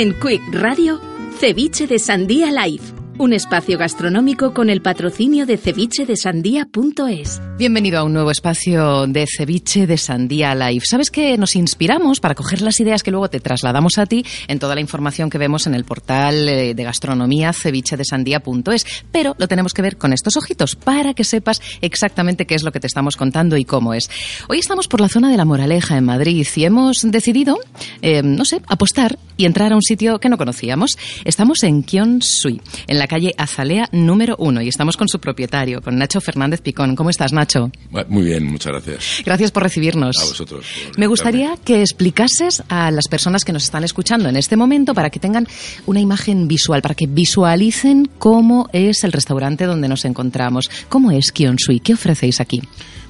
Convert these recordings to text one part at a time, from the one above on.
En Quick Radio, Ceviche de Sandía Live un espacio gastronómico con el patrocinio de cevichedesandía.es. Bienvenido a un nuevo espacio de Ceviche de Sandía Live. Sabes que nos inspiramos para coger las ideas que luego te trasladamos a ti en toda la información que vemos en el portal eh, de gastronomía cevichedesandía.es, pero lo tenemos que ver con estos ojitos para que sepas exactamente qué es lo que te estamos contando y cómo es. Hoy estamos por la zona de la Moraleja en Madrid y hemos decidido, eh, no sé, apostar y entrar a un sitio que no conocíamos. Estamos en Kion Sui, en la calle Azalea número uno y estamos con su propietario, con Nacho Fernández Picón. ¿Cómo estás, Nacho? Muy bien, muchas gracias. Gracias por recibirnos. A vosotros. Me gustaría que explicases a las personas que nos están escuchando en este momento para que tengan una imagen visual, para que visualicen cómo es el restaurante donde nos encontramos. ¿Cómo es Sui? ¿Qué ofrecéis aquí?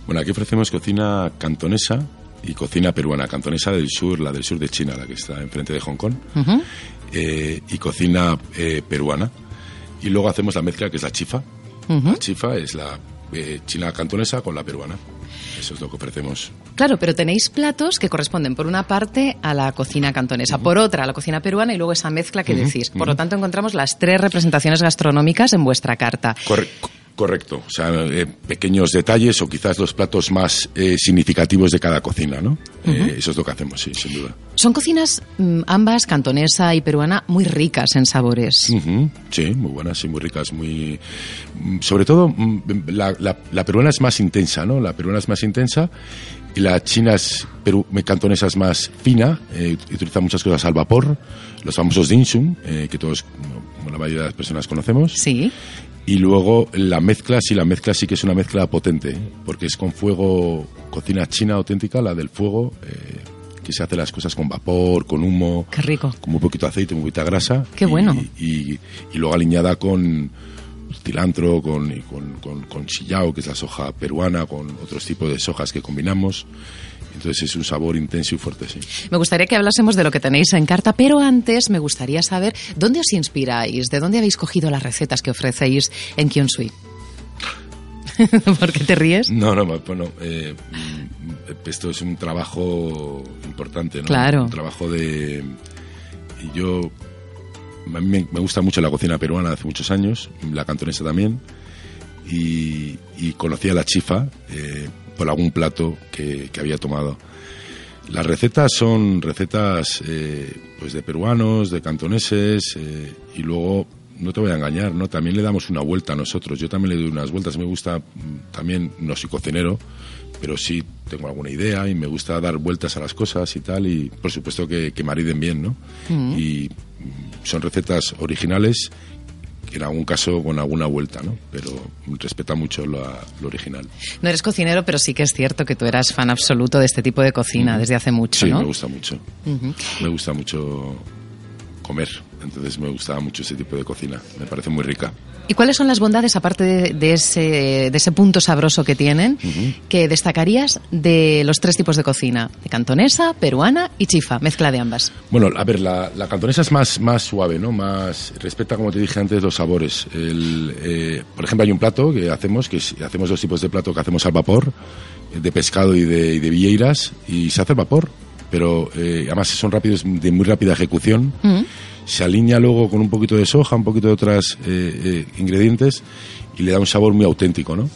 Bueno, aquí ofrecemos cocina cantonesa, y cocina peruana, cantonesa del sur, la del sur de China, la que está enfrente de Hong Kong, eh, y cocina eh, peruana. Y luego hacemos la mezcla que es la chifa. La chifa es la eh, china cantonesa con la peruana. Eso es lo que ofrecemos. Claro, pero tenéis platos que corresponden por una parte a la cocina cantonesa, por otra a la cocina peruana y luego esa mezcla que decís. Por lo tanto, encontramos las tres representaciones gastronómicas en vuestra carta. Correcto. Correcto, o sea, eh, pequeños detalles o quizás los platos más eh, significativos de cada cocina, ¿no? Eh, eso es lo que hacemos, sí, sin duda. Son cocinas mm, ambas, cantonesa y peruana, muy ricas en sabores. Sí, muy buenas, sí, muy ricas, muy... Mm, sobre todo, mm, la, la, peruana es más intensa, ¿no? La peruana es más intensa y la china es Perú, cantonesa es más fina, utiliza muchas cosas al vapor, los famosos dim que todos, la mayoría de las personas conocemos. Sí. Y luego la mezcla, sí, la mezcla sí que es una mezcla potente, porque es con fuego, cocina china auténtica, la del fuego, eh, que se hace las cosas con vapor, con humo. Qué rico. Con muy poquito aceite, muy poquita grasa. Qué bueno. Y, luego aliñada con cilantro, con, con, con, con chillao, que es la soja peruana, con otros tipos de sojas que combinamos. Entonces es un sabor intenso y fuerte, sí. Me gustaría que hablásemos de lo que tenéis en carta, pero antes me gustaría saber dónde os inspiráis, de dónde habéis cogido las recetas que ofrecéis en Kyonsui. ¿Por qué te ríes? No, no, bueno, eh, esto es un trabajo importante, ¿no? Claro. Un trabajo de... Y yo... A mí me gusta mucho la cocina peruana hace muchos años, la cantonesa también, y, y conocí a la chifa, eh, por algún plato que, había tomado. Las recetas son recetas eh, pues de peruanos, de cantoneses eh, y luego no te voy a engañar, ¿no? También le damos una vuelta a nosotros. Yo también le doy unas vueltas. Me gusta mm, también no soy cocinero, pero sí tengo alguna idea y me gusta dar vueltas a las cosas y tal y por supuesto que, que mariden bien, ¿no? Mm. Y son recetas originales en algún caso con alguna vuelta, ¿no? Pero respeta mucho lo, original. No eres cocinero, pero sí que es cierto que tú eras fan absoluto de este tipo de cocina desde hace mucho, sí, ¿no? me gusta mucho. Me gusta mucho comer, entonces me gustaba mucho ese tipo de cocina. Me parece muy rica. ¿Y cuáles son las bondades, aparte de, ese, de ese punto sabroso que tienen, que destacarías de los tres tipos de cocina? De cantonesa, peruana y chifa, mezcla de ambas. Bueno, a ver, la, cantonesa es más, más suave, ¿no? Más, respeta, como te dije antes, los sabores. Eh, por ejemplo, hay un plato que hacemos, que hacemos dos tipos de plato que hacemos al vapor, de pescado y de, de villeiras, y se hace al vapor, pero eh, además son rápidos, de muy rápida ejecución se alinea luego con un poquito de soja, un poquito de otros eh, eh, ingredientes y le da un sabor muy auténtico, ¿no?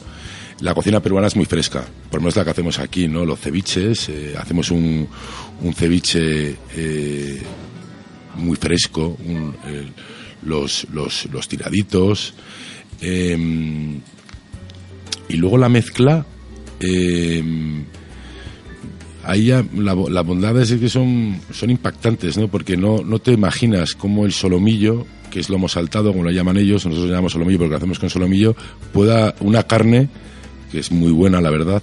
La cocina peruana es muy fresca, por lo menos la que hacemos aquí, ¿no? Los ceviches, eh, hacemos un, un ceviche muy fresco, los, los, los, tiraditos, em, y luego la mezcla em, ahí ya la, la bondad es que son, son impactantes, ¿no? Porque no, no te imaginas cómo el solomillo, que es lomo saltado, como lo llaman ellos, nosotros lo llamamos solomillo porque lo hacemos con solomillo, pueda una carne, que es muy buena, la verdad,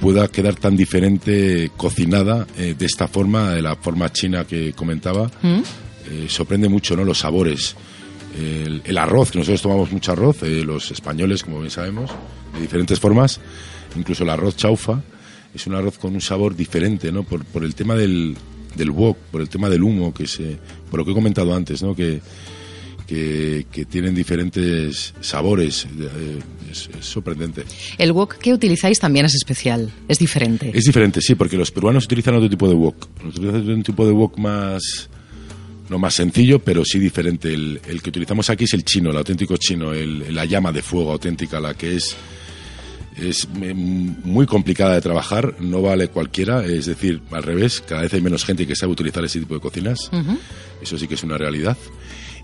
pueda quedar tan diferente cocinada eh, de esta forma, de la forma china que comentaba. ¿Mm? Eh, sorprende mucho, ¿no? Los sabores. El, el arroz, que nosotros tomamos mucho arroz, eh, los españoles, como bien sabemos, de diferentes formas. Incluso el arroz chaufa es un arroz con un sabor diferente, ¿no? Por, por el tema del, del wok, por el tema del humo, que se, por lo que he comentado antes, ¿no? Que, que, que tienen diferentes sabores. eh, es- es sorprendente. El wok que utilizáis también es especial, es diferente. Es diferente, sí, porque los peruanos utilizan otro tipo de wok. Utilizan un tipo de wok más, no más sencillo, pero sí diferente. El, el que utilizamos aquí es el chino, el auténtico chino, el- la llama de fuego auténtica, la que es es mm, muy complicada de trabajar, no vale cualquiera, es decir, al revés, cada vez hay menos gente que sabe utilizar ese tipo de cocinas, eso sí que es una realidad.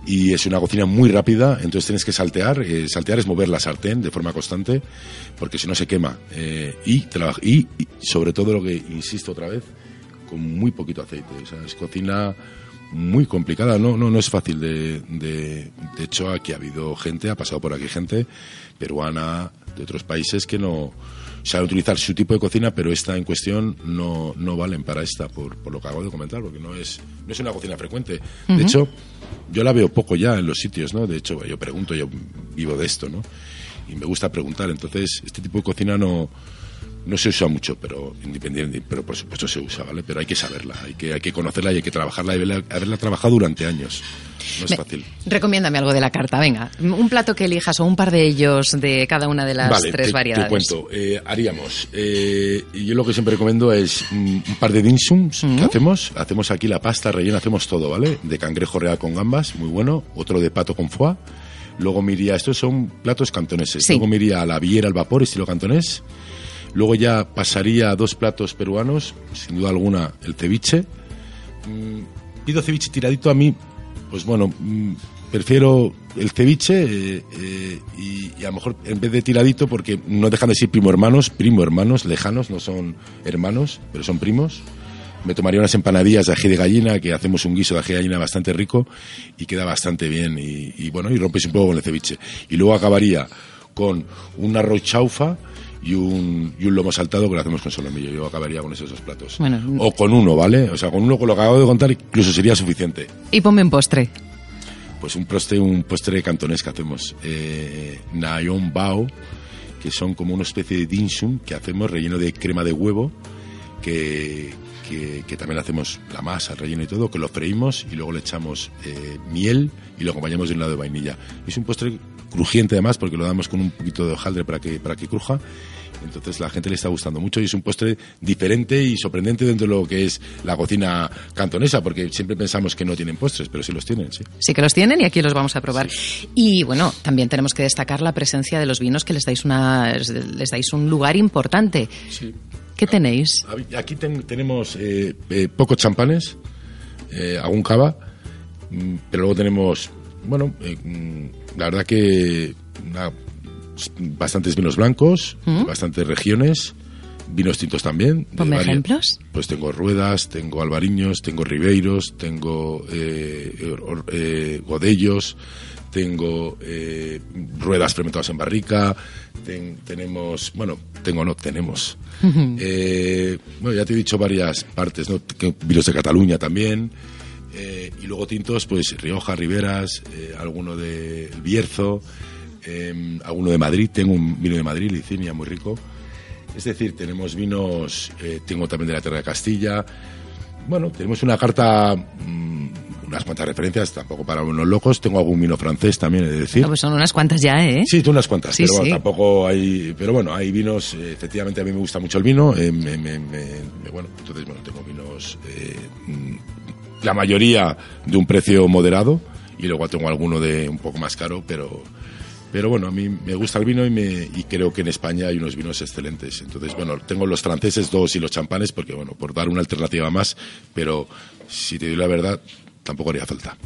Y es una cocina muy rápida, entonces tienes que saltear. eh, saltear es mover la sartén de forma constante, porque si no se quema. Eh, y, y, y sobre todo lo que insisto otra vez, con muy poquito aceite. O sea, es cocina muy complicada, no, no, no es fácil de, de, de hecho aquí ha habido gente, ha pasado por aquí gente peruana de otros países que no saben utilizar su tipo de cocina, pero esta en cuestión no, no valen para esta, por, por lo que acabo de comentar, porque no es, no es una cocina frecuente. De hecho, yo la veo poco ya en los sitios, ¿no? De hecho, yo pregunto, yo vivo de esto, ¿no? Y me gusta preguntar, entonces, este tipo de cocina no, no se usa mucho, pero independiente, pero por supuesto se usa, ¿vale? Pero hay que saberla, hay que, hay que conocerla y hay que trabajarla y haberla, haberla trabajado durante años. No es Me- fácil. Recomiéndame algo de la carta, venga. Un plato que elijas o un par de ellos de cada una de las vale, tres te, variedades. te cuento. Eh, haríamos. eh, yo lo que siempre recomiendo es un par de dim sums que hacemos. Hacemos aquí la pasta rellena, hacemos todo, ¿vale? De cangrejo real con gambas, muy bueno. Otro de pato con foie. Luego me iría, estos son platos cantoneses. Sí. Luego me iría a la viera al vapor, estilo cantonés. Luego ya pasaría a dos platos peruanos, sin duda alguna el ceviche. Mm, pido ceviche tiradito a mí, pues bueno, mm, prefiero el ceviche eh, eh, y, y a lo mejor en vez de tiradito, porque no dejan de ser primo hermanos, primo hermanos lejanos, no son hermanos, pero son primos. Me tomaría unas empanadillas de ají de gallina, que hacemos un guiso de ají de gallina bastante rico y queda bastante bien. Y, y bueno, y rompes un poco con el ceviche. Y luego acabaría con un arroz chaufa y un, y un lomo saltado que lo hacemos con solomillo. Yo acabaría con esos dos platos. Bueno. o con uno, ¿vale? O sea, con uno con lo que acabo de contar incluso sería suficiente. Y ponme un postre. Pues un postre, un postre cantonés que hacemos. Eh, Nayon Bao, que son como una especie de dim sum que hacemos relleno de crema de huevo, que, que, que también hacemos la masa, el relleno y todo, que lo freímos y luego le echamos eh, miel y lo acompañamos de un lado de vainilla. Es un postre crujiente además porque lo damos con un poquito de hojaldre para que, para que cruja. Entonces la gente le está gustando mucho y es un postre diferente y sorprendente dentro de lo que es la cocina cantonesa, porque siempre pensamos que no tienen postres, pero sí los tienen, sí. Sí que los tienen y aquí los vamos a probar. Y bueno, también tenemos que destacar la presencia de los vinos que les dais una les dais un lugar importante. Sí. ¿Qué tenéis? Aquí ten- tenemos eh, eh, pocos champanes, eh, algún cava, mm, pero luego tenemos, bueno, eh, mm, la verdad que una- bastantes vinos blancos, bastantes regiones, vinos tintos también. Ponme ejemplos. Pues tengo ruedas, tengo albariños, tengo ribeiros, tengo eh, or- eh, godellos, tengo eh, ruedas fermentadas en barrica, ten- tenemos, bueno, tengo no, tenemos. Eh, bueno, ya te he dicho varias partes, ¿no? Vinos de Cataluña también. Eh, y luego tintos, pues Rioja, Riberas, eh, alguno de Bierzo, eh, alguno de Madrid. Tengo un vino de Madrid, Licinia, muy rico. Es decir, tenemos vinos, eh, tengo también de la Tierra de Castilla. Bueno, tenemos una carta, mm, unas cuantas referencias, tampoco para unos locos. Tengo algún vino francés también, he de decir. Ah, pues son unas cuantas ya, ¿eh? Sí, tú unas cuantas, Sí, pero bueno, tampoco hay. Pero bueno, hay vinos, efectivamente a mí me gusta mucho el vino. me- me- me- me- bueno, entonces, bueno, tengo vinos, mm, la mayoría de un precio moderado y luego tengo alguno de un poco más caro, pero. Pero bueno, a mí me gusta el vino y, me, y creo que en España hay unos vinos excelentes. Entonces, bueno, tengo los franceses dos y los champanes porque, bueno, por dar una alternativa más, pero si te digo la verdad, tampoco haría falta.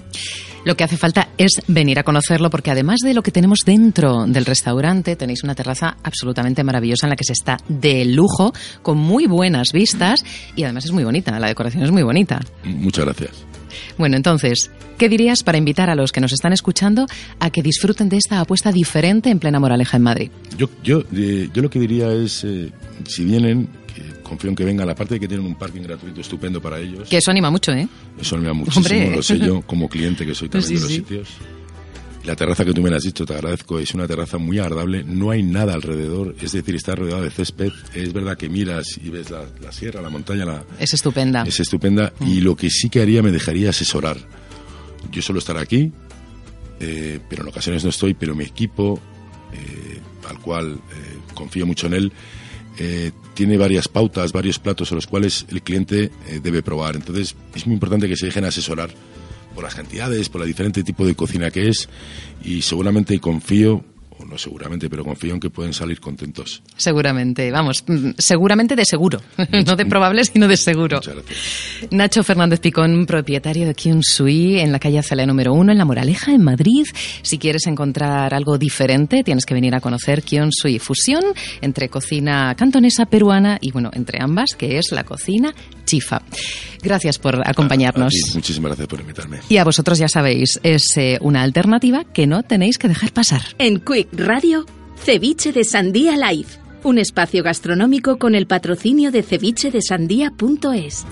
Lo que hace falta es venir a conocerlo porque además de lo que tenemos dentro del restaurante, tenéis una terraza absolutamente maravillosa en la que se está de lujo, con muy buenas vistas y además es muy bonita, la decoración es muy bonita. Muchas gracias. Bueno, entonces, ¿qué dirías para invitar a los que nos están escuchando a que disfruten de esta apuesta diferente en plena Moraleja en Madrid? Yo, yo, eh, yo lo que diría es, eh, si vienen, confío en que vengan, aparte de que tienen un parking gratuito estupendo para ellos. Que eso anima mucho, ¿eh? Eso anima muchísimo, Hombre. lo sé yo, como cliente que soy también Sí, de los sí. sitios. La terraza que tú me la has dicho, te agradezco, es una terraza muy agradable, no hay nada alrededor, es decir, está rodeado de césped, es verdad que miras y ves la, la sierra, la montaña, la, Es estupenda. es estupenda y lo que sí que haría me dejaría asesorar. Yo suelo estar aquí, eh, pero en ocasiones no estoy, pero mi equipo, eh, al cual eh, confío mucho en él, eh, tiene varias pautas, varios platos a los cuales el cliente eh, debe probar. Entonces es muy importante que se dejen asesorar por las cantidades, por el diferente tipo de cocina que es y seguramente confío, no seguramente, pero confío en que pueden salir contentos. Seguramente, vamos, mm, seguramente de seguro. no de probable, sino de seguro. Muchas gracias. Nacho Fernández Picón, propietario de Kyun Sui en la calle Azalea número 1 en La Moraleja, en Madrid. Si quieres encontrar algo diferente, tienes que venir a conocer Kyun Sui, fusión entre cocina cantonesa, peruana y, bueno, entre ambas, que es la cocina chifa. Gracias por acompañarnos. A muchísimas gracias por invitarme. Y a vosotros ya sabéis, es eh, una alternativa que no tenéis que dejar pasar. En Quick Radio, Ceviche de Sandía Live. Un espacio gastronómico con el patrocinio de cevichedesandía.es.